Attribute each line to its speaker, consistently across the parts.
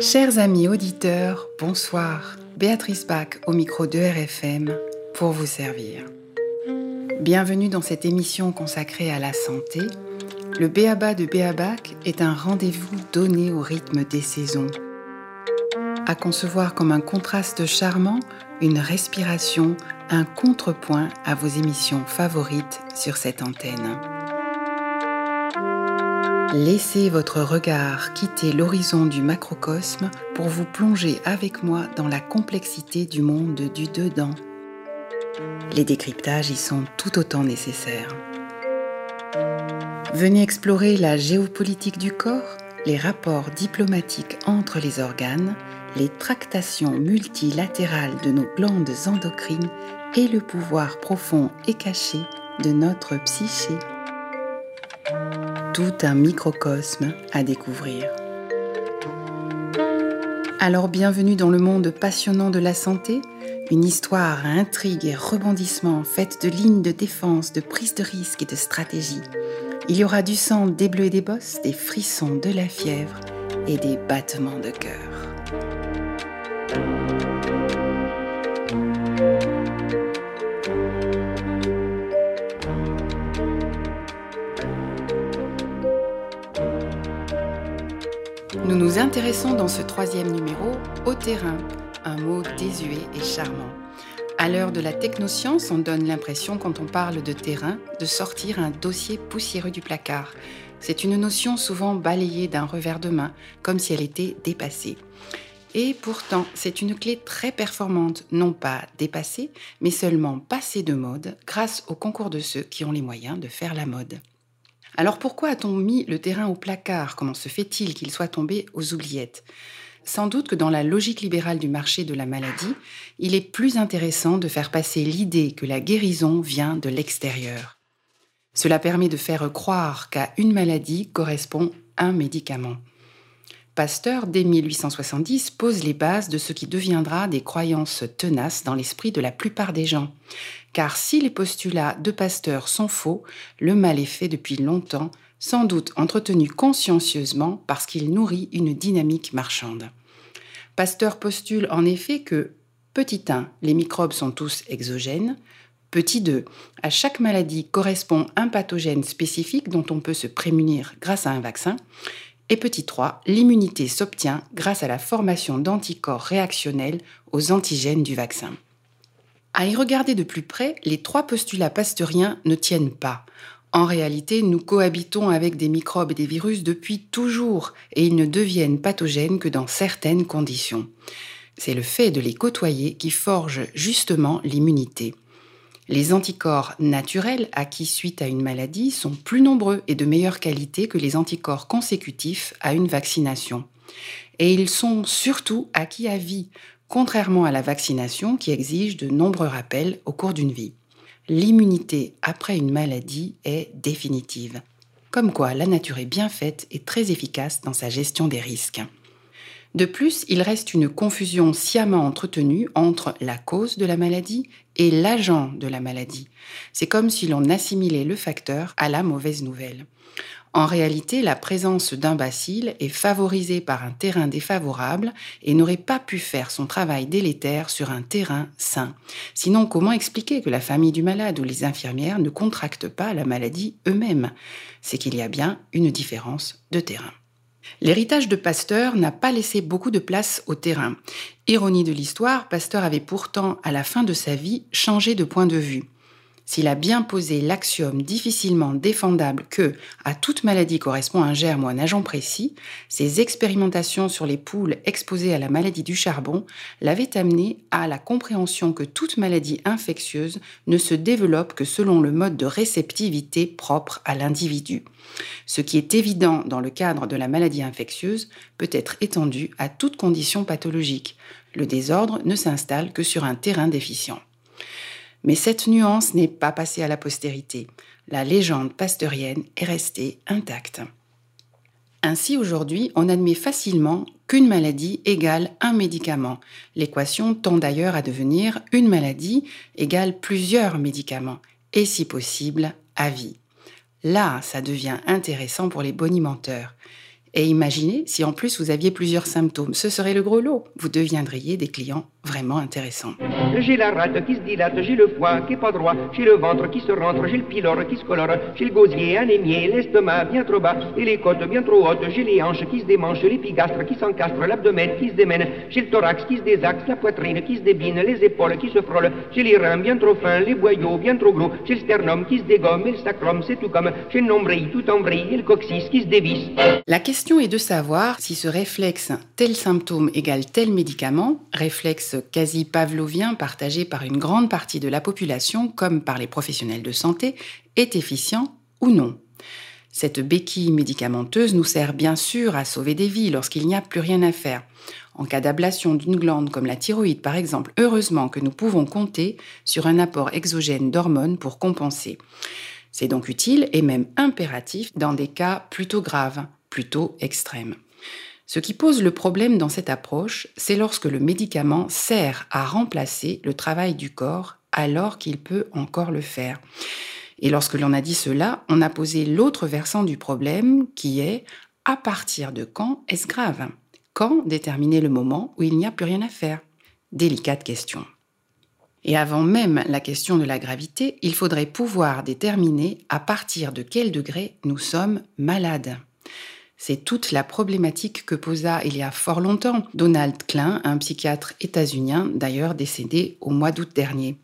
Speaker 1: Chers amis auditeurs, bonsoir. Béatrice Bach au micro de RFM pour vous servir. Bienvenue dans cette émission consacrée à la santé. Le Béaba de Béabac est un rendez-vous donné au rythme des saisons. À concevoir comme un contraste charmant, une respiration, un contrepoint à vos émissions favorites sur cette antenne. Laissez votre regard quitter l'horizon du macrocosme pour vous plonger avec moi dans la complexité du monde du dedans. Les décryptages y sont tout autant nécessaires. Venez explorer la géopolitique du corps, les rapports diplomatiques entre les organes, les tractations multilatérales de nos glandes endocrines et le pouvoir profond et caché de notre psyché tout un microcosme à découvrir. Alors bienvenue dans le monde passionnant de la santé, une histoire à intrigue et rebondissements faite de lignes de défense, de prise de risque et de stratégie. Il y aura du sang, des bleus et des bosses, des frissons, de la fièvre et des battements de cœur. Nous nous intéressons dans ce troisième numéro au terrain, un mot désuet et charmant. À l'heure de la technoscience, on donne l'impression, quand on parle de terrain, de sortir un dossier poussiéreux du placard. C'est une notion souvent balayée d'un revers de main, comme si elle était dépassée. Et pourtant, c'est une clé très performante, non pas dépassée, mais seulement passée de mode grâce au concours de ceux qui ont les moyens de faire la mode. Alors pourquoi a-t-on mis le terrain au placard? Comment se fait-il qu'il soit tombé aux oubliettes? Sans doute que dans la logique libérale du marché de la maladie, il est plus intéressant de faire passer l'idée que la guérison vient de l'extérieur. Cela permet de faire croire qu'à une maladie correspond un médicament. Pasteur, dès 1870, pose les bases de ce qui deviendra des croyances tenaces dans l'esprit de la plupart des gens. Car si les postulats de Pasteur sont faux, le mal est fait depuis longtemps, sans doute entretenu consciencieusement parce qu'il nourrit une dynamique marchande. Pasteur postule en effet que, petit 1, les microbes sont tous exogènes, Petit 2. À chaque maladie correspond un pathogène spécifique dont on peut se prémunir grâce à un vaccin. Et petit 3, l'immunité s'obtient grâce à la formation d'anticorps réactionnels aux antigènes du vaccin. À y regarder de plus près, les trois postulats pasteuriens ne tiennent pas. En réalité, nous cohabitons avec des microbes et des virus depuis toujours et ils ne deviennent pathogènes que dans certaines conditions. C'est le fait de les côtoyer qui forge justement l'immunité. Les anticorps naturels acquis suite à une maladie sont plus nombreux et de meilleure qualité que les anticorps consécutifs à une vaccination. Et ils sont surtout acquis à vie, contrairement à la vaccination qui exige de nombreux rappels au cours d'une vie. L'immunité après une maladie est définitive. Comme quoi la nature est bien faite et très efficace dans sa gestion des risques. De plus, il reste une confusion sciemment entretenue entre la cause de la maladie et l'agent de la maladie. C'est comme si l'on assimilait le facteur à la mauvaise nouvelle. En réalité, la présence d'un bacille est favorisée par un terrain défavorable et n'aurait pas pu faire son travail délétère sur un terrain sain. Sinon, comment expliquer que la famille du malade ou les infirmières ne contractent pas la maladie eux-mêmes? C'est qu'il y a bien une différence de terrain. L'héritage de Pasteur n'a pas laissé beaucoup de place au terrain. Ironie de l'histoire, Pasteur avait pourtant, à la fin de sa vie, changé de point de vue. S'il a bien posé l'axiome difficilement défendable que, à toute maladie correspond un germe ou un agent précis, ses expérimentations sur les poules exposées à la maladie du charbon l'avaient amené à la compréhension que toute maladie infectieuse ne se développe que selon le mode de réceptivité propre à l'individu. Ce qui est évident dans le cadre de la maladie infectieuse peut être étendu à toute condition pathologique. Le désordre ne s'installe que sur un terrain déficient. Mais cette nuance n'est pas passée à la postérité. La légende pasteurienne est restée intacte. Ainsi, aujourd'hui, on admet facilement qu'une maladie égale un médicament. L'équation tend d'ailleurs à devenir une maladie égale plusieurs médicaments, et si possible, à vie. Là, ça devient intéressant pour les bonimenteurs. Et imaginez si en plus vous aviez plusieurs symptômes, ce serait le gros lot. Vous deviendriez des clients vraiment intéressants.
Speaker 2: J'ai la rate qui se dilate, j'ai le foie qui est pas droit, j'ai le ventre qui se rentre, j'ai le pylore qui se colore, j'ai le gosier anémié, l'estomac bien trop bas et les côtes bien trop hautes, j'ai les hanches qui se démanchent, l'épigastre qui s'encastre, l'abdomen qui se démène, j'ai le thorax qui se désaxe, la poitrine qui se débine, les épaules qui se frôlent, j'ai les reins bien trop fins, les boyaux bien trop gros, j'ai le sternum qui se dégomme et le sacrum c'est tout comme, j'ai le nombril tout en vrille et le coccyx qui se dévisse.
Speaker 1: La question est de savoir si ce réflexe tel symptôme égale tel médicament, réflexe quasi pavlovien partagé par une grande partie de la population comme par les professionnels de santé, est efficient ou non. Cette béquille médicamenteuse nous sert bien sûr à sauver des vies lorsqu'il n'y a plus rien à faire. En cas d'ablation d'une glande comme la thyroïde par exemple, heureusement que nous pouvons compter sur un apport exogène d'hormones pour compenser. C'est donc utile et même impératif dans des cas plutôt graves, plutôt extrême. Ce qui pose le problème dans cette approche, c'est lorsque le médicament sert à remplacer le travail du corps alors qu'il peut encore le faire. Et lorsque l'on a dit cela, on a posé l'autre versant du problème qui est à partir de quand est-ce grave? Quand déterminer le moment où il n'y a plus rien à faire? Délicate question. Et avant même la question de la gravité, il faudrait pouvoir déterminer à partir de quel degré nous sommes malades. C'est toute la problématique que posa il y a fort longtemps Donald Klein, un psychiatre états-unien d'ailleurs décédé au mois d'août dernier.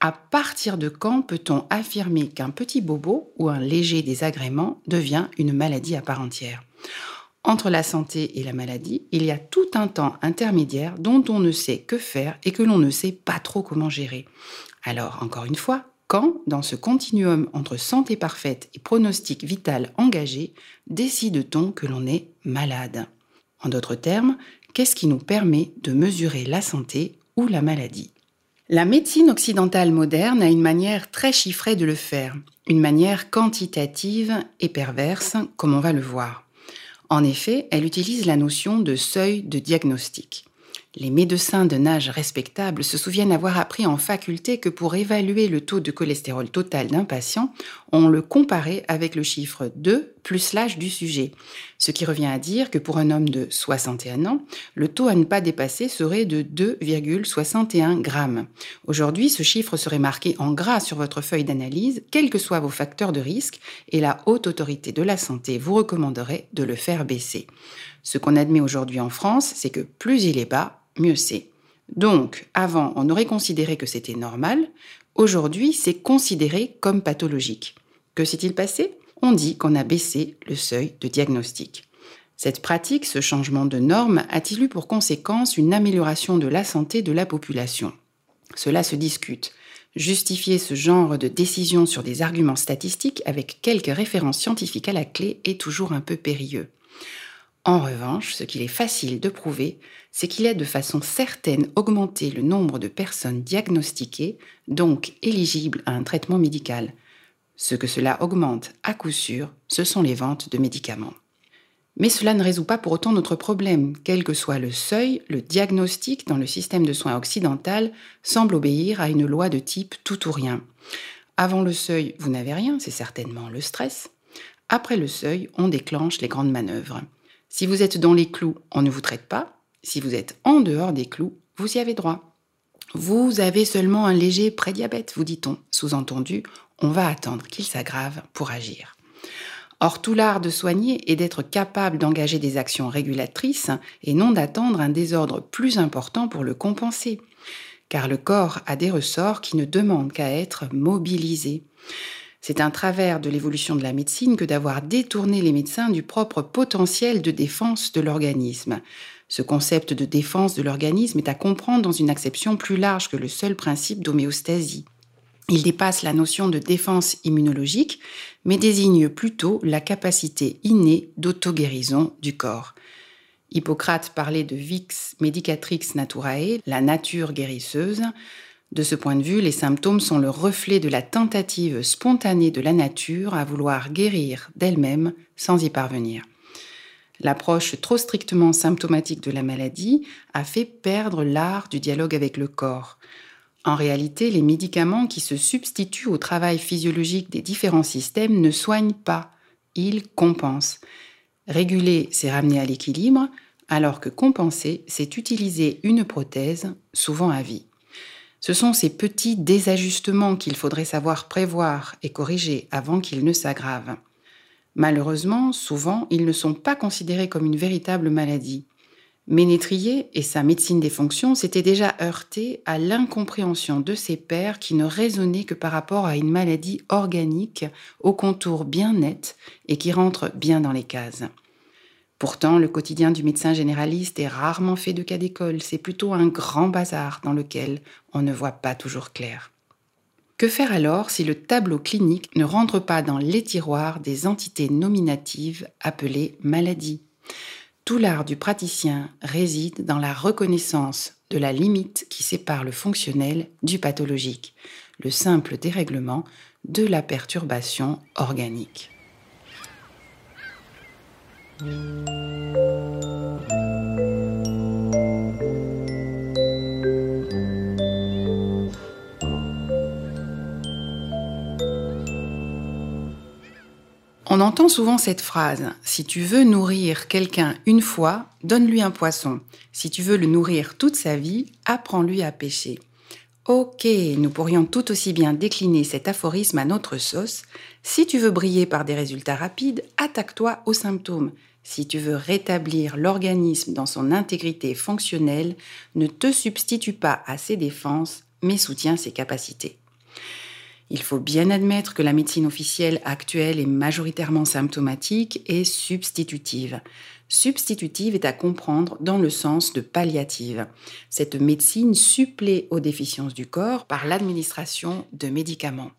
Speaker 1: À partir de quand peut-on affirmer qu'un petit bobo ou un léger désagrément devient une maladie à part entière? Entre la santé et la maladie, il y a tout un temps intermédiaire dont on ne sait que faire et que l'on ne sait pas trop comment gérer. Alors, encore une fois, quand, dans ce continuum entre santé parfaite et pronostic vital engagé, décide-t-on que l'on est malade? En d'autres termes, qu'est-ce qui nous permet de mesurer la santé ou la maladie? La médecine occidentale moderne a une manière très chiffrée de le faire, une manière quantitative et perverse, comme on va le voir. En effet, elle utilise la notion de seuil de diagnostic. Les médecins d'un âge respectable se souviennent avoir appris en faculté que pour évaluer le taux de cholestérol total d'un patient, on le comparait avec le chiffre 2 plus l'âge du sujet. Ce qui revient à dire que pour un homme de 61 ans, le taux à ne pas dépasser serait de 2,61 grammes. Aujourd'hui, ce chiffre serait marqué en gras sur votre feuille d'analyse, quels que soient vos facteurs de risque, et la haute autorité de la santé vous recommanderait de le faire baisser. Ce qu'on admet aujourd'hui en France, c'est que plus il est bas, mieux c'est. Donc, avant, on aurait considéré que c'était normal. Aujourd'hui, c'est considéré comme pathologique. Que s'est-il passé? On dit qu'on a baissé le seuil de diagnostic. Cette pratique, ce changement de norme, a-t-il eu pour conséquence une amélioration de la santé de la population? Cela se discute. Justifier ce genre de décision sur des arguments statistiques avec quelques références scientifiques à la clé est toujours un peu périlleux. En revanche, ce qu'il est facile de prouver, c'est qu'il a de façon certaine augmenté le nombre de personnes diagnostiquées, donc éligibles à un traitement médical. Ce que cela augmente à coup sûr, ce sont les ventes de médicaments. Mais cela ne résout pas pour autant notre problème. Quel que soit le seuil, le diagnostic dans le système de soins occidental semble obéir à une loi de type tout ou rien. Avant le seuil, vous n'avez rien, c'est certainement le stress. Après le seuil, on déclenche les grandes manœuvres. Si vous êtes dans les clous, on ne vous traite pas. Si vous êtes en dehors des clous, vous y avez droit. Vous avez seulement un léger prédiabète, vous dit-on. Sous-entendu, on va attendre qu'il s'aggrave pour agir. Or, tout l'art de soigner est d'être capable d'engager des actions régulatrices et non d'attendre un désordre plus important pour le compenser. Car le corps a des ressorts qui ne demandent qu'à être mobilisés. C'est un travers de l'évolution de la médecine que d'avoir détourné les médecins du propre potentiel de défense de l'organisme. Ce concept de défense de l'organisme est à comprendre dans une acception plus large que le seul principe d'homéostasie. Il dépasse la notion de défense immunologique, mais désigne plutôt la capacité innée d'auto-guérison du corps. Hippocrate parlait de vix medicatrix naturae, la nature guérisseuse. De ce point de vue, les symptômes sont le reflet de la tentative spontanée de la nature à vouloir guérir d'elle-même sans y parvenir. L'approche trop strictement symptomatique de la maladie a fait perdre l'art du dialogue avec le corps. En réalité, les médicaments qui se substituent au travail physiologique des différents systèmes ne soignent pas, ils compensent. Réguler, c'est ramener à l'équilibre, alors que compenser, c'est utiliser une prothèse, souvent à vie. Ce sont ces petits désajustements qu'il faudrait savoir prévoir et corriger avant qu'ils ne s'aggravent. Malheureusement, souvent, ils ne sont pas considérés comme une véritable maladie. Ménétrier et sa médecine des fonctions s'étaient déjà heurtés à l'incompréhension de ses pairs qui ne raisonnaient que par rapport à une maladie organique aux contours bien nets et qui rentre bien dans les cases. Pourtant, le quotidien du médecin généraliste est rarement fait de cas d'école, c'est plutôt un grand bazar dans lequel on ne voit pas toujours clair. Que faire alors si le tableau clinique ne rentre pas dans les tiroirs des entités nominatives appelées maladies? Tout l'art du praticien réside dans la reconnaissance de la limite qui sépare le fonctionnel du pathologique, le simple dérèglement de la perturbation organique. On entend souvent cette phrase Si tu veux nourrir quelqu'un une fois, donne-lui un poisson. Si tu veux le nourrir toute sa vie, apprends-lui à pêcher. Ok, nous pourrions tout aussi bien décliner cet aphorisme à notre sauce. Si tu veux briller par des résultats rapides, attaque-toi aux symptômes. Si tu veux rétablir l'organisme dans son intégrité fonctionnelle, ne te substitue pas à ses défenses, mais soutiens ses capacités. Il faut bien admettre que la médecine officielle actuelle est majoritairement symptomatique et substitutive. Substitutive est à comprendre dans le sens de palliative. Cette médecine supplée aux déficiences du corps par l'administration de médicaments.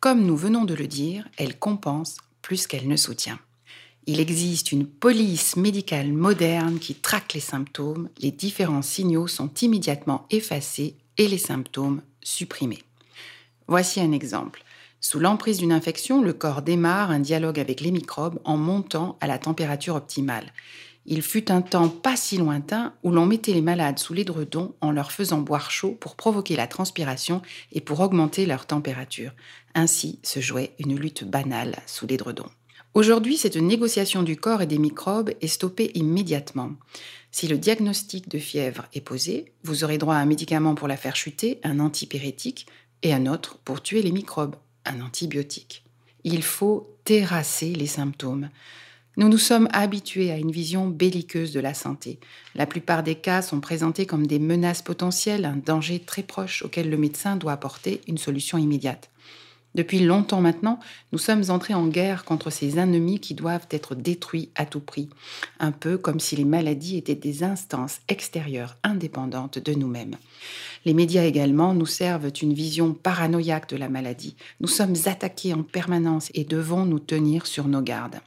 Speaker 1: Comme nous venons de le dire, elle compense plus qu'elle ne soutient. Il existe une police médicale moderne qui traque les symptômes, les différents signaux sont immédiatement effacés et les symptômes supprimés. Voici un exemple. Sous l'emprise d'une infection, le corps démarre un dialogue avec les microbes en montant à la température optimale. Il fut un temps pas si lointain où l'on mettait les malades sous l'édredon en leur faisant boire chaud pour provoquer la transpiration et pour augmenter leur température. Ainsi se jouait une lutte banale sous l'édredon. Aujourd'hui, cette négociation du corps et des microbes est stoppée immédiatement. Si le diagnostic de fièvre est posé, vous aurez droit à un médicament pour la faire chuter, un antipyrétique, et un autre pour tuer les microbes, un antibiotique. Il faut terrasser les symptômes. Nous nous sommes habitués à une vision belliqueuse de la santé. La plupart des cas sont présentés comme des menaces potentielles, un danger très proche auquel le médecin doit apporter une solution immédiate. Depuis longtemps maintenant, nous sommes entrés en guerre contre ces ennemis qui doivent être détruits à tout prix, un peu comme si les maladies étaient des instances extérieures indépendantes de nous-mêmes. Les médias également nous servent une vision paranoïaque de la maladie. Nous sommes attaqués en permanence et devons nous tenir sur nos gardes.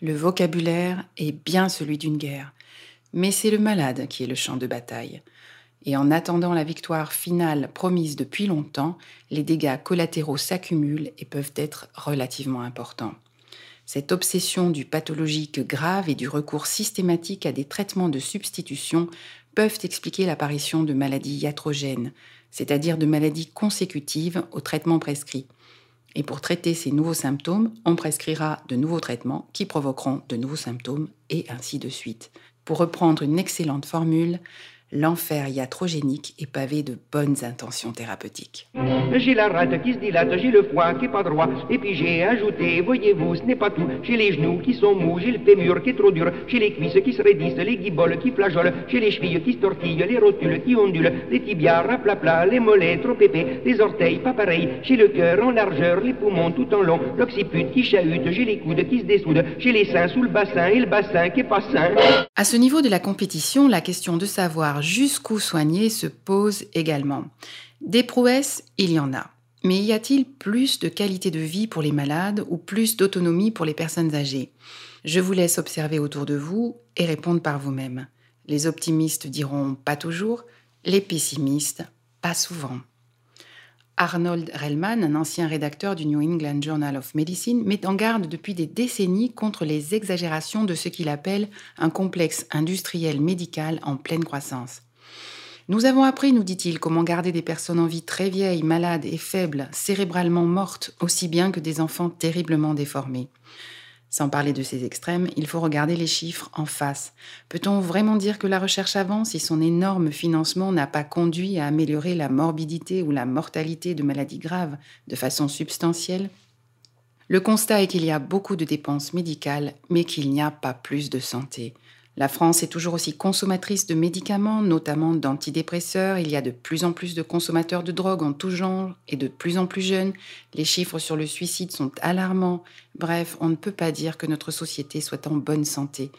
Speaker 1: Le vocabulaire est bien celui d'une guerre, mais c'est le malade qui est le champ de bataille et en attendant la victoire finale promise depuis longtemps, les dégâts collatéraux s'accumulent et peuvent être relativement importants. Cette obsession du pathologique grave et du recours systématique à des traitements de substitution peuvent expliquer l'apparition de maladies iatrogènes, c'est-à-dire de maladies consécutives aux traitements prescrits. Et pour traiter ces nouveaux symptômes, on prescrira de nouveaux traitements qui provoqueront de nouveaux symptômes et ainsi de suite. Pour reprendre une excellente formule, l'enfer iatrogénique est pavé de bonnes intentions thérapeutiques.
Speaker 2: J'ai la rate qui se dilate, j'ai le foie qui est pas droit, et puis j'ai ajouté, voyez-vous, ce n'est pas tout. J'ai les genoux qui sont mous, j'ai le fémur qui est trop dur, j'ai les cuisses qui se raidissent, les guiboles qui flageolent, j'ai les chevilles qui se tortillent, les rotules qui ondulent, les tibias raplapla, les mollets trop épais, les orteils pas pareils, j'ai le cœur en largeur, les poumons tout en long, l'occiput qui chahute, j'ai les coudes qui se dessoudent, j'ai les seins sous le bassin et le bassin qui est pas sain.
Speaker 1: À ce niveau de la compétition, la question de savoir jusqu'où soigner se pose également. Des prouesses, il y en a. Mais y a-t-il plus de qualité de vie pour les malades ou plus d'autonomie pour les personnes âgées? Je vous laisse observer autour de vous et répondre par vous-même. Les optimistes diront pas toujours, les pessimistes pas souvent. Arnold Rellman, un ancien rédacteur du New England Journal of Medicine, met en garde depuis des décennies contre les exagérations de ce qu'il appelle un complexe industriel médical en pleine croissance. Nous avons appris, nous dit-il, comment garder des personnes en vie très vieilles, malades et faibles, cérébralement mortes, aussi bien que des enfants terriblement déformés. Sans parler de ces extrêmes, il faut regarder les chiffres en face. Peut-on vraiment dire que la recherche avance si son énorme financement n'a pas conduit à améliorer la morbidité ou la mortalité de maladies graves de façon substantielle? Le constat est qu'il y a beaucoup de dépenses médicales, mais qu'il n'y a pas plus de santé. La France est toujours aussi consommatrice de médicaments, notamment d'antidépresseurs. Il y a de plus en plus de consommateurs de drogue en tout genre et de plus en plus jeunes. Les chiffres sur le suicide sont alarmants. Bref, on ne peut pas dire que notre société soit en bonne santé.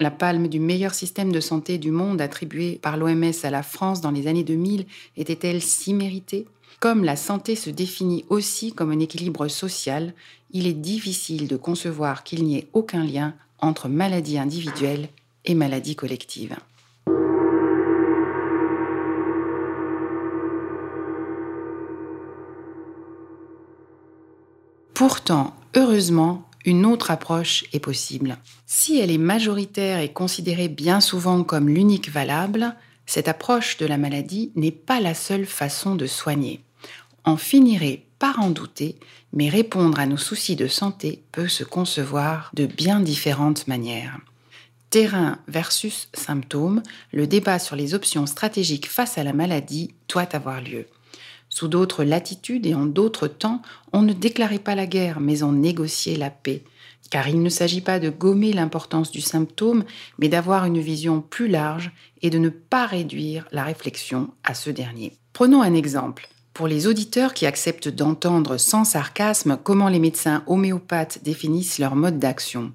Speaker 1: La palme du meilleur système de santé du monde attribuée par l'OMS à la France dans les années 2000 était-elle si méritée? Comme la santé se définit aussi comme un équilibre social, il est difficile de concevoir qu'il n'y ait aucun lien entre maladies individuelles et maladies collectives. Pourtant, heureusement, une autre approche est possible. Si elle est majoritaire et considérée bien souvent comme l'unique valable, cette approche de la maladie n'est pas la seule façon de soigner. On finirait par en douter, mais répondre à nos soucis de santé peut se concevoir de bien différentes manières. Terrain versus symptômes, le débat sur les options stratégiques face à la maladie doit avoir lieu. Sous d'autres latitudes et en d'autres temps, on ne déclarait pas la guerre, mais on négociait la paix. Car il ne s'agit pas de gommer l'importance du symptôme, mais d'avoir une vision plus large et de ne pas réduire la réflexion à ce dernier. Prenons un exemple. Pour les auditeurs qui acceptent d'entendre sans sarcasme comment les médecins homéopathes définissent leur mode d'action.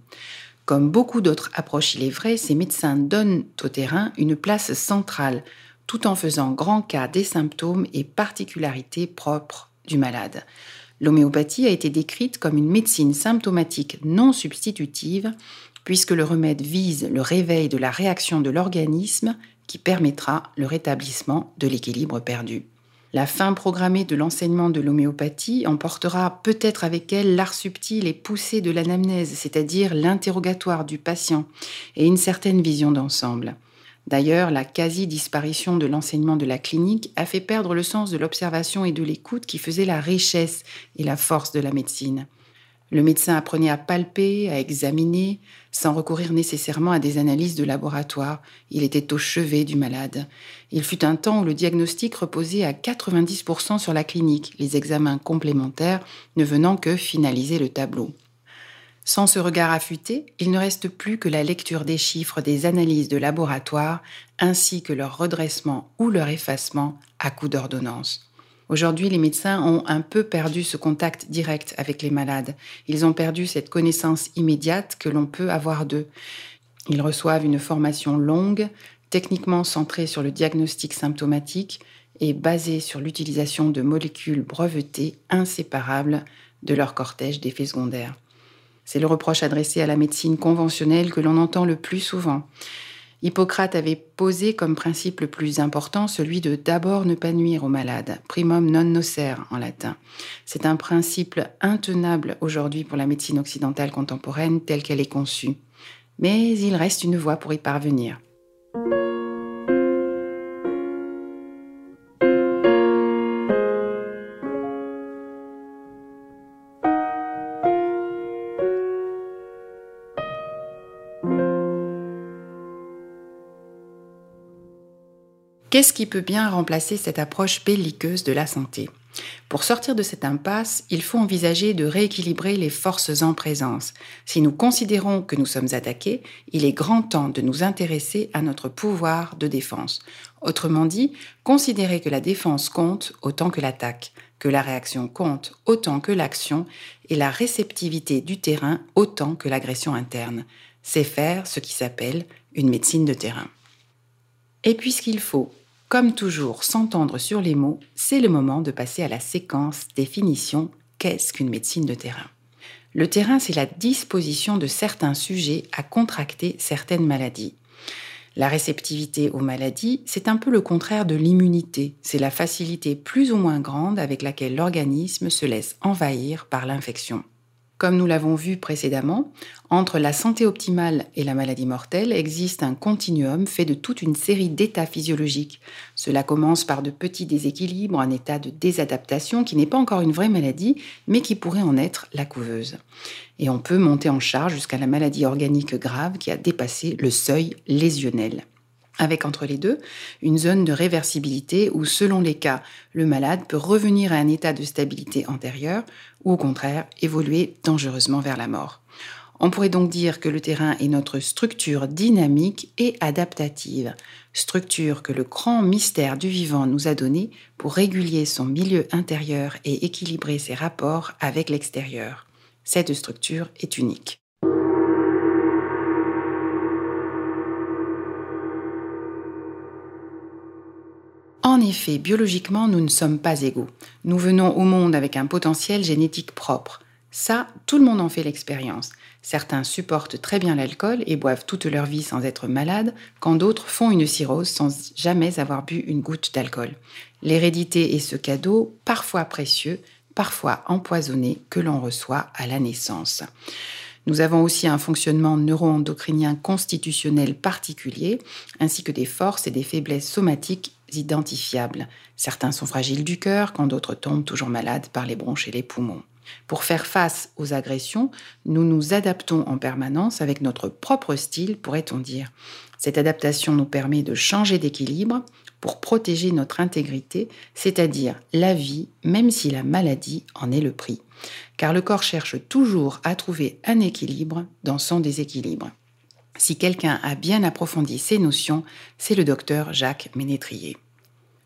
Speaker 1: Comme beaucoup d'autres approches, il est vrai, ces médecins donnent au terrain une place centrale, tout en faisant grand cas des symptômes et particularités propres du malade. L'homéopathie a été décrite comme une médecine symptomatique non substitutive, puisque le remède vise le réveil de la réaction de l'organisme qui permettra le rétablissement de l'équilibre perdu. La fin programmée de l'enseignement de l'homéopathie emportera peut-être avec elle l'art subtil et poussé de l'anamnèse, c'est-à-dire l'interrogatoire du patient, et une certaine vision d'ensemble. D'ailleurs, la quasi-disparition de l'enseignement de la clinique a fait perdre le sens de l'observation et de l'écoute qui faisait la richesse et la force de la médecine. Le médecin apprenait à palper, à examiner, sans recourir nécessairement à des analyses de laboratoire. Il était au chevet du malade. Il fut un temps où le diagnostic reposait à 90% sur la clinique, les examens complémentaires ne venant que finaliser le tableau. Sans ce regard affûté, il ne reste plus que la lecture des chiffres des analyses de laboratoire, ainsi que leur redressement ou leur effacement à coup d'ordonnance. Aujourd'hui, les médecins ont un peu perdu ce contact direct avec les malades. Ils ont perdu cette connaissance immédiate que l'on peut avoir d'eux. Ils reçoivent une formation longue, techniquement centrée sur le diagnostic symptomatique et basée sur l'utilisation de molécules brevetées inséparables de leur cortège d'effets secondaires. C'est le reproche adressé à la médecine conventionnelle que l'on entend le plus souvent. Hippocrate avait posé comme principe le plus important celui de d'abord ne pas nuire aux malades, primum non nocere en latin. C'est un principe intenable aujourd'hui pour la médecine occidentale contemporaine telle qu'elle est conçue. Mais il reste une voie pour y parvenir. Qu'est-ce qui peut bien remplacer cette approche belliqueuse de la santé Pour sortir de cette impasse, il faut envisager de rééquilibrer les forces en présence. Si nous considérons que nous sommes attaqués, il est grand temps de nous intéresser à notre pouvoir de défense. Autrement dit, considérer que la défense compte autant que l'attaque, que la réaction compte autant que l'action et la réceptivité du terrain autant que l'agression interne. C'est faire ce qui s'appelle une médecine de terrain. Et puisqu'il faut comme toujours, s'entendre sur les mots, c'est le moment de passer à la séquence définition qu'est-ce qu'une médecine de terrain? Le terrain, c'est la disposition de certains sujets à contracter certaines maladies. La réceptivité aux maladies, c'est un peu le contraire de l'immunité. C'est la facilité plus ou moins grande avec laquelle l'organisme se laisse envahir par l'infection. Comme nous l'avons vu précédemment, entre la santé optimale et la maladie mortelle existe un continuum fait de toute une série d'états physiologiques. Cela commence par de petits déséquilibres, un état de désadaptation qui n'est pas encore une vraie maladie, mais qui pourrait en être la couveuse. Et on peut monter en charge jusqu'à la maladie organique grave qui a dépassé le seuil lésionnel avec entre les deux une zone de réversibilité où, selon les cas, le malade peut revenir à un état de stabilité antérieur ou au contraire évoluer dangereusement vers la mort. On pourrait donc dire que le terrain est notre structure dynamique et adaptative, structure que le grand mystère du vivant nous a donnée pour réguler son milieu intérieur et équilibrer ses rapports avec l'extérieur. Cette structure est unique. En effet, biologiquement, nous ne sommes pas égaux. Nous venons au monde avec un potentiel génétique propre. Ça, tout le monde en fait l'expérience. Certains supportent très bien l'alcool et boivent toute leur vie sans être malades, quand d'autres font une cirrhose sans jamais avoir bu une goutte d'alcool. L'hérédité est ce cadeau, parfois précieux, parfois empoisonné, que l'on reçoit à la naissance. Nous avons aussi un fonctionnement neuro-endocrinien constitutionnel particulier, ainsi que des forces et des faiblesses somatiques identifiables. Certains sont fragiles du cœur, quand d'autres tombent toujours malades par les bronches et les poumons. Pour faire face aux agressions, nous nous adaptons en permanence avec notre propre style, pourrait-on dire. Cette adaptation nous permet de changer d'équilibre pour protéger notre intégrité, c'est-à-dire la vie, même si la maladie en est le prix. Car le corps cherche toujours à trouver un équilibre dans son déséquilibre. Si quelqu'un a bien approfondi ces notions, c'est le docteur Jacques Ménétrier.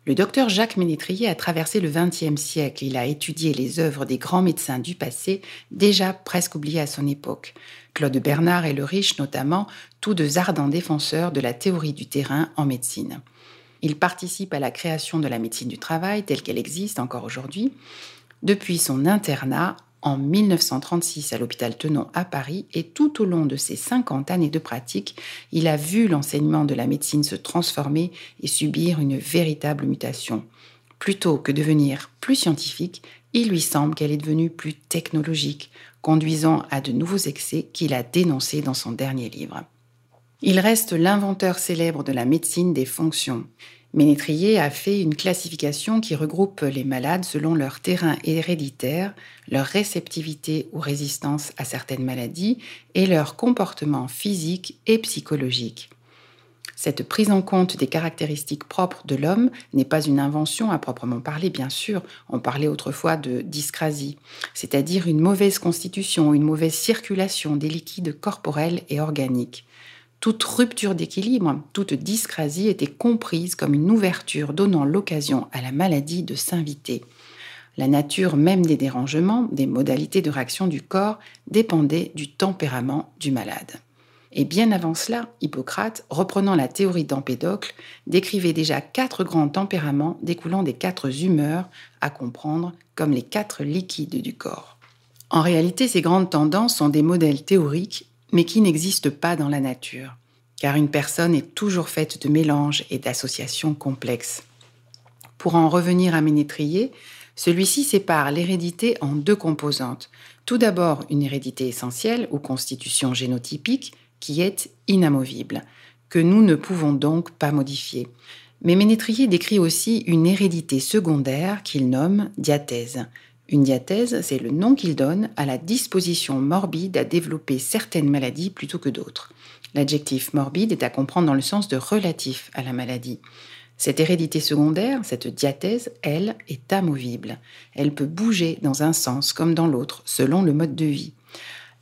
Speaker 1: Le docteur Jacques Ménétrier a traversé le XXe siècle. Il a étudié les œuvres des grands médecins du passé, déjà presque oubliés à son époque. Claude Bernard et Le Riche notamment, tous deux ardents défenseurs de la théorie du terrain en médecine. Il participe à la création de la médecine du travail telle qu'elle existe encore aujourd'hui. Depuis son internat, en 1936 à l'hôpital Tenon à Paris et tout au long de ses 50 années de pratique, il a vu l'enseignement de la médecine se transformer et subir une véritable mutation. Plutôt que devenir plus scientifique, il lui semble qu'elle est devenue plus technologique, conduisant à de nouveaux excès qu'il a dénoncés dans son dernier livre. Il reste l'inventeur célèbre de la médecine des fonctions. Ménétrier a fait une classification qui regroupe les malades selon leur terrain héréditaire, leur réceptivité ou résistance à certaines maladies et leur comportement physique et psychologique. Cette prise en compte des caractéristiques propres de l'homme n'est pas une invention à proprement parler, bien sûr. On parlait autrefois de dyscrasie, c'est-à-dire une mauvaise constitution, une mauvaise circulation des liquides corporels et organiques. Toute rupture d'équilibre, toute dyscrasie était comprise comme une ouverture donnant l'occasion à la maladie de s'inviter. La nature même des dérangements, des modalités de réaction du corps, dépendait du tempérament du malade. Et bien avant cela, Hippocrate, reprenant la théorie d'Empédocle, décrivait déjà quatre grands tempéraments découlant des quatre humeurs à comprendre comme les quatre liquides du corps. En réalité, ces grandes tendances sont des modèles théoriques mais qui n'existe pas dans la nature, car une personne est toujours faite de mélanges et d'associations complexes. Pour en revenir à Ménétrier, celui-ci sépare l'hérédité en deux composantes. Tout d'abord une hérédité essentielle ou constitution génotypique qui est inamovible, que nous ne pouvons donc pas modifier. Mais Ménétrier décrit aussi une hérédité secondaire qu'il nomme diathèse, une diathèse, c'est le nom qu'il donne à la disposition morbide à développer certaines maladies plutôt que d'autres. L'adjectif morbide est à comprendre dans le sens de relatif à la maladie. Cette hérédité secondaire, cette diathèse, elle, est amovible. Elle peut bouger dans un sens comme dans l'autre, selon le mode de vie.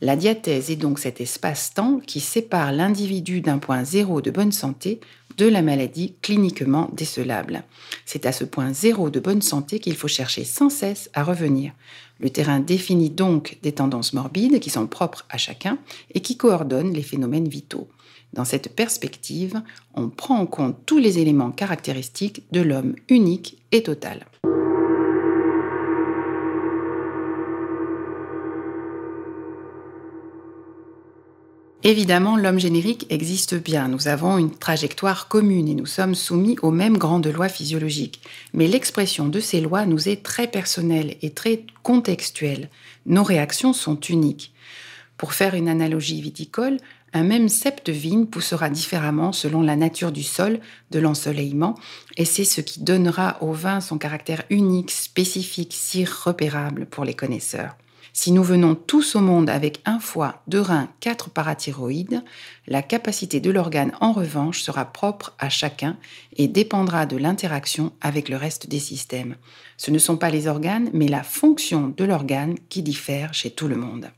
Speaker 1: La diathèse est donc cet espace-temps qui sépare l'individu d'un point zéro de bonne santé de la maladie cliniquement décelable. C'est à ce point zéro de bonne santé qu'il faut chercher sans cesse à revenir. Le terrain définit donc des tendances morbides qui sont propres à chacun et qui coordonnent les phénomènes vitaux. Dans cette perspective, on prend en compte tous les éléments caractéristiques de l'homme unique et total. Évidemment, l'homme générique existe bien. Nous avons une trajectoire commune et nous sommes soumis aux mêmes grandes lois physiologiques. Mais l'expression de ces lois nous est très personnelle et très contextuelle. Nos réactions sont uniques. Pour faire une analogie viticole, un même cep de vigne poussera différemment selon la nature du sol, de l'ensoleillement, et c'est ce qui donnera au vin son caractère unique, spécifique, si repérable pour les connaisseurs. Si nous venons tous au monde avec un foie, deux reins, quatre parathyroïdes, la capacité de l'organe en revanche sera propre à chacun et dépendra de l'interaction avec le reste des systèmes. Ce ne sont pas les organes, mais la fonction de l'organe qui diffère chez tout le monde.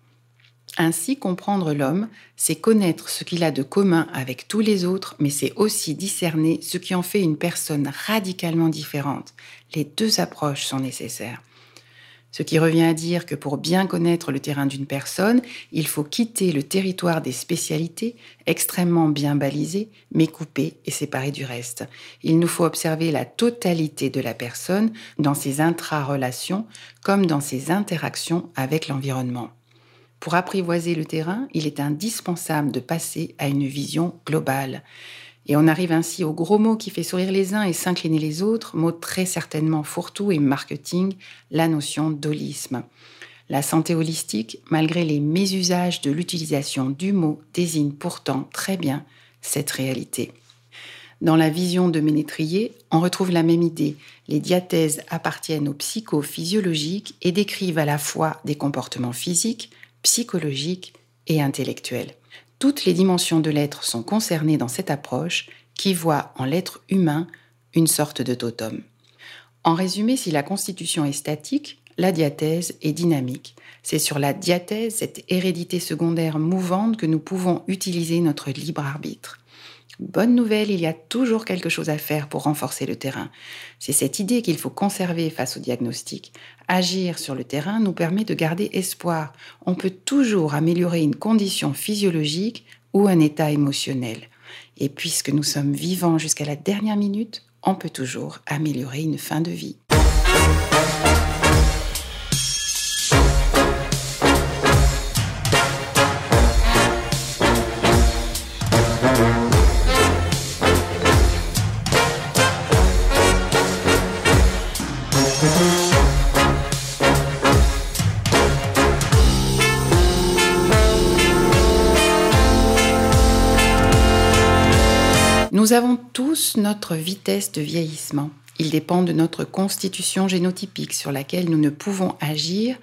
Speaker 1: Ainsi, comprendre l'homme, c'est connaître ce qu'il a de commun avec tous les autres, mais c'est aussi discerner ce qui en fait une personne radicalement différente. Les deux approches sont nécessaires. Ce qui revient à dire que pour bien connaître le terrain d'une personne, il faut quitter le territoire des spécialités, extrêmement bien balisé, mais coupé et séparé du reste. Il nous faut observer la totalité de la personne dans ses intra-relations comme dans ses interactions avec l'environnement. Pour apprivoiser le terrain, il est indispensable de passer à une vision globale. Et on arrive ainsi au gros mot qui fait sourire les uns et s'incliner les autres, mot très certainement fourre-tout et marketing, la notion d'holisme. La santé holistique, malgré les mésusages de l'utilisation du mot, désigne pourtant très bien cette réalité. Dans la vision de Ménétrier, on retrouve la même idée. Les diathèses appartiennent au psychophysiologique et décrivent à la fois des comportements physiques, psychologiques et intellectuels. Toutes les dimensions de l'être sont concernées dans cette approche qui voit en l'être humain une sorte de totem. En résumé, si la constitution est statique, la diathèse est dynamique. C'est sur la diathèse, cette hérédité secondaire mouvante, que nous pouvons utiliser notre libre arbitre. Bonne nouvelle, il y a toujours quelque chose à faire pour renforcer le terrain. C'est cette idée qu'il faut conserver face au diagnostic. Agir sur le terrain nous permet de garder espoir. On peut toujours améliorer une condition physiologique ou un état émotionnel. Et puisque nous sommes vivants jusqu'à la dernière minute, on peut toujours améliorer une fin de vie. Nous avons tous notre vitesse de vieillissement. Il dépend de notre constitution génotypique sur laquelle nous ne pouvons agir,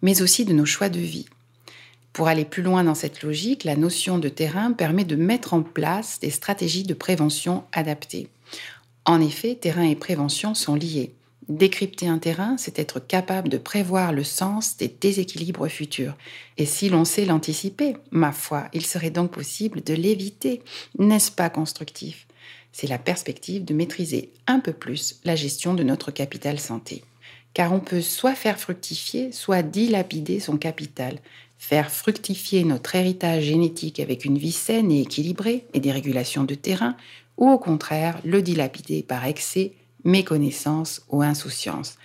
Speaker 1: mais aussi de nos choix de vie. Pour aller plus loin dans cette logique, la notion de terrain permet de mettre en place des stratégies de prévention adaptées. En effet, terrain et prévention sont liés. Décrypter un terrain, c'est être capable de prévoir le sens des déséquilibres futurs. Et si l'on sait l'anticiper, ma foi, il serait donc possible de l'éviter. N'est-ce pas constructif? C'est la perspective de maîtriser un peu plus la gestion de notre capital santé. Car on peut soit faire fructifier, soit dilapider son capital. Faire fructifier notre héritage génétique avec une vie saine et équilibrée et des régulations de terrain, ou au contraire le dilapider par excès méconnaissance ou insouciance.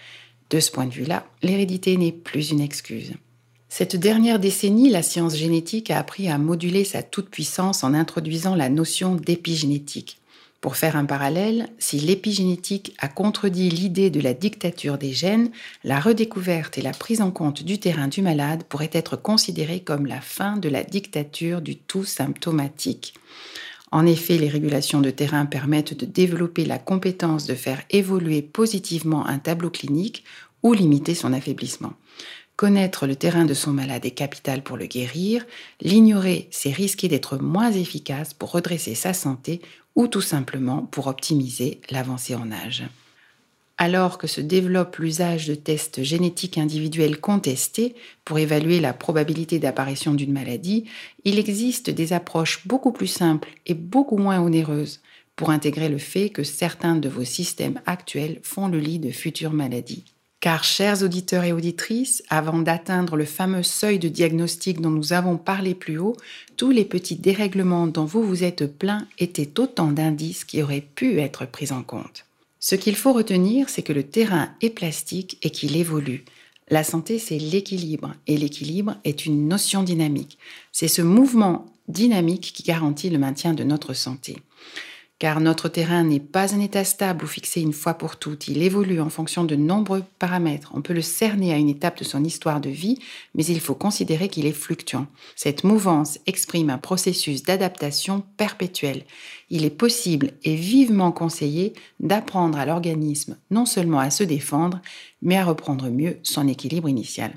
Speaker 1: De ce point de vue-là, l'hérédité n'est plus une excuse. Cette dernière décennie, la science génétique a appris à moduler sa toute-puissance en introduisant la notion d'épigénétique. Pour faire un parallèle, si l'épigénétique a contredit l'idée de la dictature des gènes, la redécouverte et la prise en compte du terrain du malade pourraient être considérées comme la fin de la dictature du tout symptomatique. En effet, les régulations de terrain permettent de développer la compétence de faire évoluer positivement un tableau clinique ou limiter son affaiblissement. Connaître le terrain de son malade est capital pour le guérir, l'ignorer, c'est risquer d'être moins efficace pour redresser sa santé ou tout simplement pour optimiser l'avancée en âge. Alors que se développe l'usage de tests génétiques individuels contestés pour évaluer la probabilité d'apparition d'une maladie, il existe des approches beaucoup plus simples et beaucoup moins onéreuses pour intégrer le fait que certains de vos systèmes actuels font le lit de futures maladies. Car, chers auditeurs et auditrices, avant d'atteindre le fameux seuil de diagnostic dont nous avons parlé plus haut, tous les petits dérèglements dont vous vous êtes plein étaient autant d'indices qui auraient pu être pris en compte. Ce qu'il faut retenir, c'est que le terrain est plastique et qu'il évolue. La santé, c'est l'équilibre, et l'équilibre est une notion dynamique. C'est ce mouvement dynamique qui garantit le maintien de notre santé car notre terrain n'est pas un état stable ou fixé une fois pour toutes. Il évolue en fonction de nombreux paramètres. On peut le cerner à une étape de son histoire de vie, mais il faut considérer qu'il est fluctuant. Cette mouvance exprime un processus d'adaptation perpétuel. Il est possible et vivement conseillé d'apprendre à l'organisme non seulement à se défendre, mais à reprendre mieux son équilibre initial.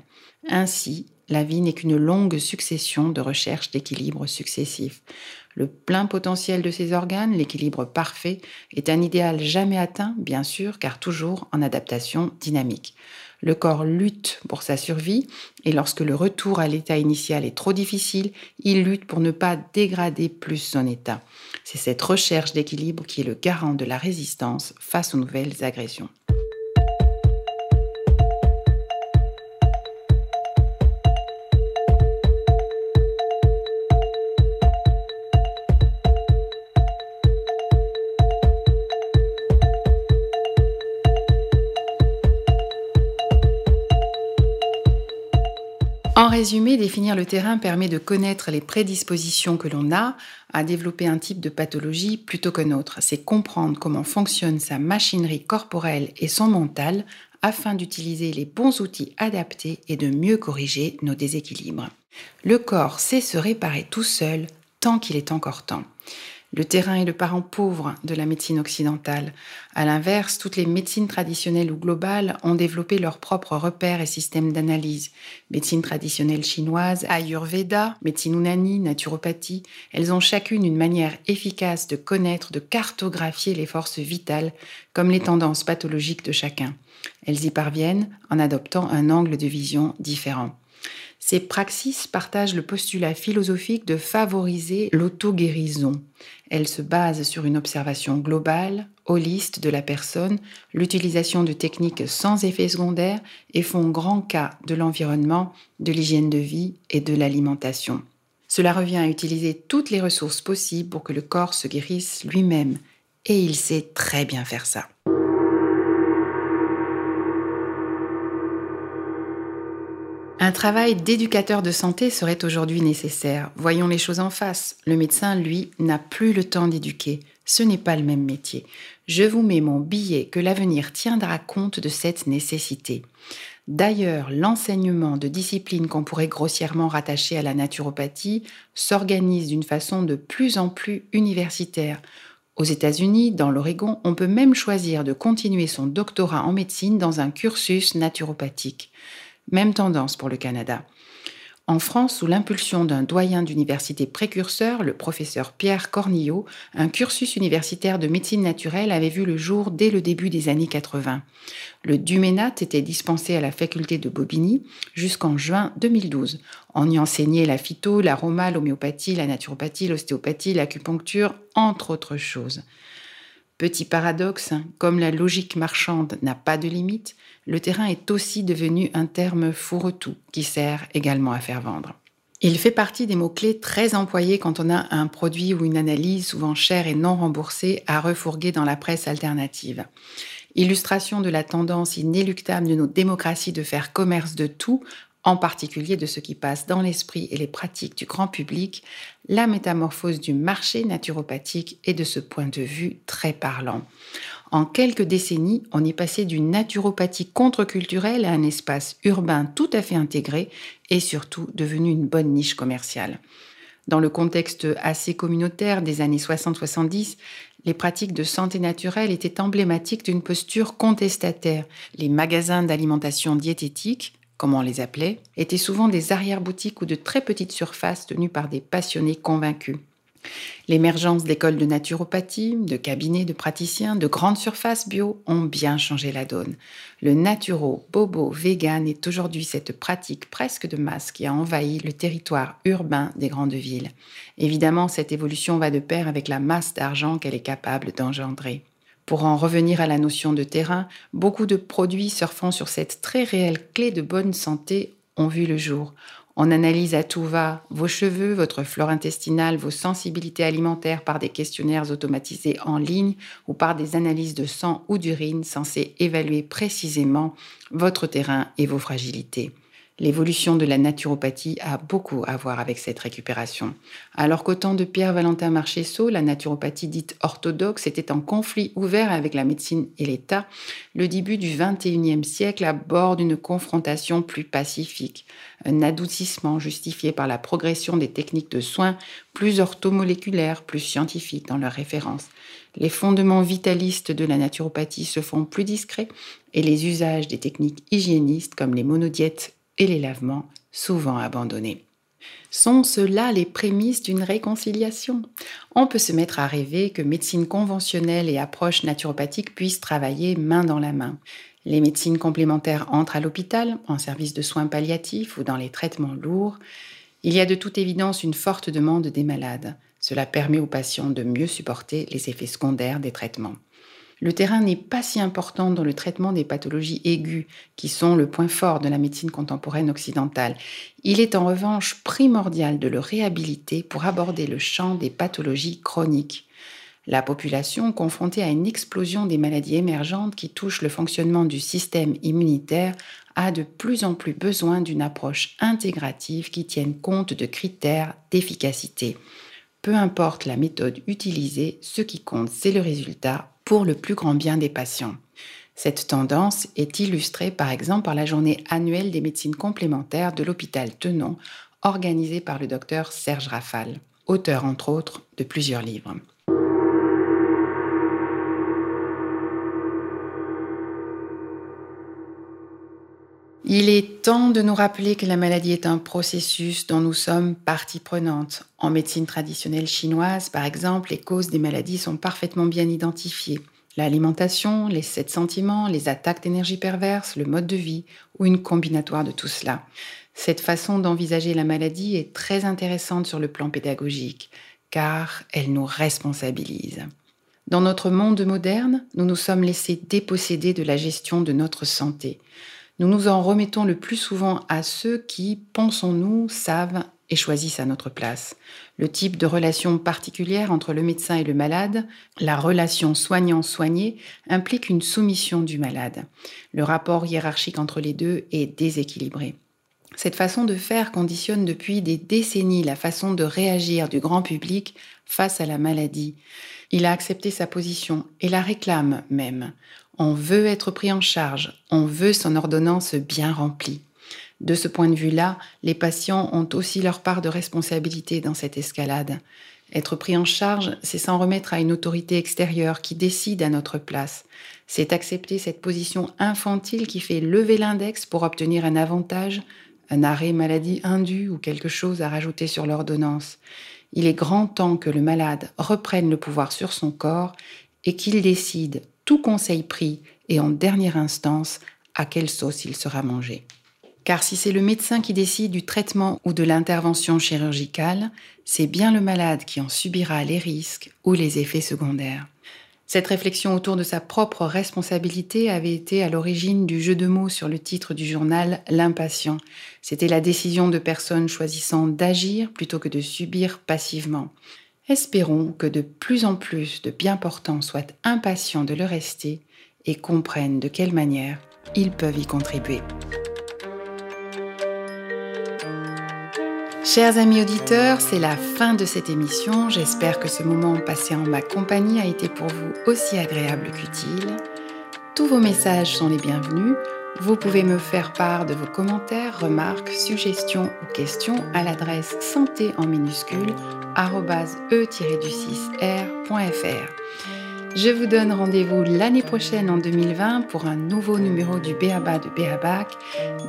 Speaker 1: Ainsi, la vie n'est qu'une longue succession de recherches d'équilibre successifs. Le plein potentiel de ces organes, l'équilibre parfait, est un idéal jamais atteint, bien sûr, car toujours en adaptation dynamique. Le corps lutte pour sa survie et lorsque le retour à l'état initial est trop difficile, il lutte pour ne pas dégrader plus son état. C'est cette recherche d'équilibre qui est le garant de la résistance face aux nouvelles agressions. En résumé, définir le terrain permet de connaître les prédispositions que l'on a à développer un type de pathologie plutôt qu'un autre. C'est comprendre comment fonctionne sa machinerie corporelle et son mental afin d'utiliser les bons outils adaptés et de mieux corriger nos déséquilibres. Le corps sait se réparer tout seul tant qu'il est encore temps. Le terrain est le parent pauvre de la médecine occidentale. À l'inverse, toutes les médecines traditionnelles ou globales ont développé leurs propres repères et systèmes d'analyse. Médecine traditionnelle chinoise, Ayurveda, médecine unani, naturopathie, elles ont chacune une manière efficace de connaître, de cartographier les forces vitales, comme les tendances pathologiques de chacun. Elles y parviennent en adoptant un angle de vision différent. Ces praxis partagent le postulat philosophique de favoriser l'auto-guérison. Elles se basent sur une observation globale, holiste de la personne, l'utilisation de techniques sans effet secondaire et font grand cas de l'environnement, de l'hygiène de vie et de l'alimentation. Cela revient à utiliser toutes les ressources possibles pour que le corps se guérisse lui-même. Et il sait très bien faire ça. Un travail d'éducateur de santé serait aujourd'hui nécessaire. Voyons les choses en face. Le médecin, lui, n'a plus le temps d'éduquer. Ce n'est pas le même métier. Je vous mets mon billet que l'avenir tiendra compte de cette nécessité. D'ailleurs, l'enseignement de disciplines qu'on pourrait grossièrement rattacher à la naturopathie s'organise d'une façon de plus en plus universitaire. Aux États-Unis, dans l'Oregon, on peut même choisir de continuer son doctorat en médecine dans un cursus naturopathique. Même tendance pour le Canada. En France, sous l'impulsion d'un doyen d'université précurseur, le professeur Pierre Cornillot, un cursus universitaire de médecine naturelle avait vu le jour dès le début des années 80. Le Duménat était dispensé à la faculté de Bobigny jusqu'en juin 2012. On y enseignait la phyto, l'aroma, l'homéopathie, la naturopathie, l'ostéopathie, l'acupuncture, entre autres choses. Petit paradoxe, comme la logique marchande n'a pas de limite, le terrain est aussi devenu un terme fourre-tout qui sert également à faire vendre. Il fait partie des mots-clés très employés quand on a un produit ou une analyse souvent chère et non remboursée à refourguer dans la presse alternative. Illustration de la tendance inéluctable de nos démocraties de faire commerce de tout en particulier de ce qui passe dans l'esprit et les pratiques du grand public, la métamorphose du marché naturopathique est de ce point de vue très parlant. En quelques décennies, on est passé d'une naturopathie contre-culturelle à un espace urbain tout à fait intégré et surtout devenu une bonne niche commerciale. Dans le contexte assez communautaire des années 60-70, les pratiques de santé naturelle étaient emblématiques d'une posture contestataire. Les magasins d'alimentation diététique, comme on les appelait, étaient souvent des arrière-boutiques ou de très petites surfaces tenues par des passionnés convaincus. L'émergence d'écoles de naturopathie, de cabinets de praticiens, de grandes surfaces bio ont bien changé la donne. Le naturo, bobo, vegan est aujourd'hui cette pratique presque de masse qui a envahi le territoire urbain des grandes villes. Évidemment, cette évolution va de pair avec la masse d'argent qu'elle est capable d'engendrer. Pour en revenir à la notion de terrain, beaucoup de produits surfant sur cette très réelle clé de bonne santé ont vu le jour. On analyse à tout va vos cheveux, votre flore intestinale, vos sensibilités alimentaires par des questionnaires automatisés en ligne ou par des analyses de sang ou d'urine censées évaluer précisément votre terrain et vos fragilités. L'évolution de la naturopathie a beaucoup à voir avec cette récupération. Alors qu'au temps de Pierre-Valentin Marchessault, la naturopathie dite orthodoxe était en conflit ouvert avec la médecine et l'État, le début du XXIe siècle aborde une confrontation plus pacifique, un adoucissement justifié par la progression des techniques de soins plus orthomoléculaires, plus scientifiques dans leurs références. Les fondements vitalistes de la naturopathie se font plus discrets et les usages des techniques hygiénistes comme les monodiètes et les lavements, souvent abandonnés. Sont-ce là les prémices d'une réconciliation? On peut se mettre à rêver que médecine conventionnelle et approche naturopathique puissent travailler main dans la main. Les médecines complémentaires entrent à l'hôpital, en service de soins palliatifs ou dans les traitements lourds. Il y a de toute évidence une forte demande des malades. Cela permet aux patients de mieux supporter les effets secondaires des traitements. Le terrain n'est pas si important dans le traitement des pathologies aiguës, qui sont le point fort de la médecine contemporaine occidentale. Il est en revanche primordial de le réhabiliter pour aborder le champ des pathologies chroniques. La population, confrontée à une explosion des maladies émergentes qui touchent le fonctionnement du système immunitaire, a de plus en plus besoin d'une approche intégrative qui tienne compte de critères d'efficacité. Peu importe la méthode utilisée, ce qui compte, c'est le résultat pour le plus grand bien des patients. Cette tendance est illustrée par exemple par la journée annuelle des médecines complémentaires de l'hôpital Tenon, organisée par le docteur Serge Rafal, auteur entre autres de plusieurs livres. Il est temps de nous rappeler que la maladie est un processus dont nous sommes partie prenante. En médecine traditionnelle chinoise, par exemple, les causes des maladies sont parfaitement bien identifiées. L'alimentation, les sept sentiments, les attaques d'énergie perverse, le mode de vie, ou une combinatoire de tout cela. Cette façon d'envisager la maladie est très intéressante sur le plan pédagogique, car elle nous responsabilise. Dans notre monde moderne, nous nous sommes laissés déposséder de la gestion de notre santé. Nous nous en remettons le plus souvent à ceux qui, pensons-nous, savent et choisissent à notre place. Le type de relation particulière entre le médecin et le malade, la relation soignant-soigné, implique une soumission du malade. Le rapport hiérarchique entre les deux est déséquilibré. Cette façon de faire conditionne depuis des décennies la façon de réagir du grand public face à la maladie. Il a accepté sa position et la réclame même. On veut être pris en charge, on veut son ordonnance bien remplie. De ce point de vue-là, les patients ont aussi leur part de responsabilité dans cette escalade. Être pris en charge, c'est s'en remettre à une autorité extérieure qui décide à notre place. C'est accepter cette position infantile qui fait lever l'index pour obtenir un avantage, un arrêt maladie indu ou quelque chose à rajouter sur l'ordonnance. Il est grand temps que le malade reprenne le pouvoir sur son corps et qu'il décide tout conseil pris et en dernière instance à quelle sauce il sera mangé. Car si c'est le médecin qui décide du traitement ou de l'intervention chirurgicale, c'est bien le malade qui en subira les risques ou les effets secondaires. Cette réflexion autour de sa propre responsabilité avait été à l'origine du jeu de mots sur le titre du journal L'impatient. C'était la décision de personnes choisissant d'agir plutôt que de subir passivement. Espérons que de plus en plus de bien-portants soient impatients de le rester et comprennent de quelle manière ils peuvent y contribuer. Chers amis auditeurs, c'est la fin de cette émission. J'espère que ce moment passé en ma compagnie a été pour vous aussi agréable qu'utile. Tous vos messages sont les bienvenus. Vous pouvez me faire part de vos commentaires, remarques, suggestions ou questions à l'adresse santé en minuscule e-du6r.fr. Je vous donne rendez-vous l'année prochaine en 2020 pour un nouveau numéro du Béaba de Béabac.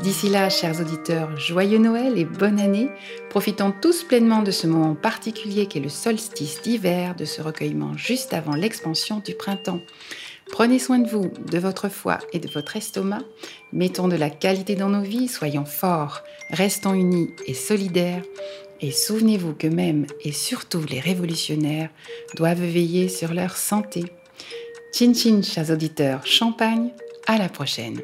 Speaker 1: D'ici là, chers auditeurs, joyeux Noël et bonne année. Profitons tous pleinement de ce moment particulier qu'est le solstice d'hiver, de ce recueillement juste avant l'expansion du printemps. Prenez soin de vous, de votre foie et de votre estomac. Mettons de la qualité dans nos vies, soyons forts, restons unis et solidaires. Et souvenez-vous que même et surtout les révolutionnaires doivent veiller sur leur santé. Chin chin, chers auditeurs, champagne, à la prochaine.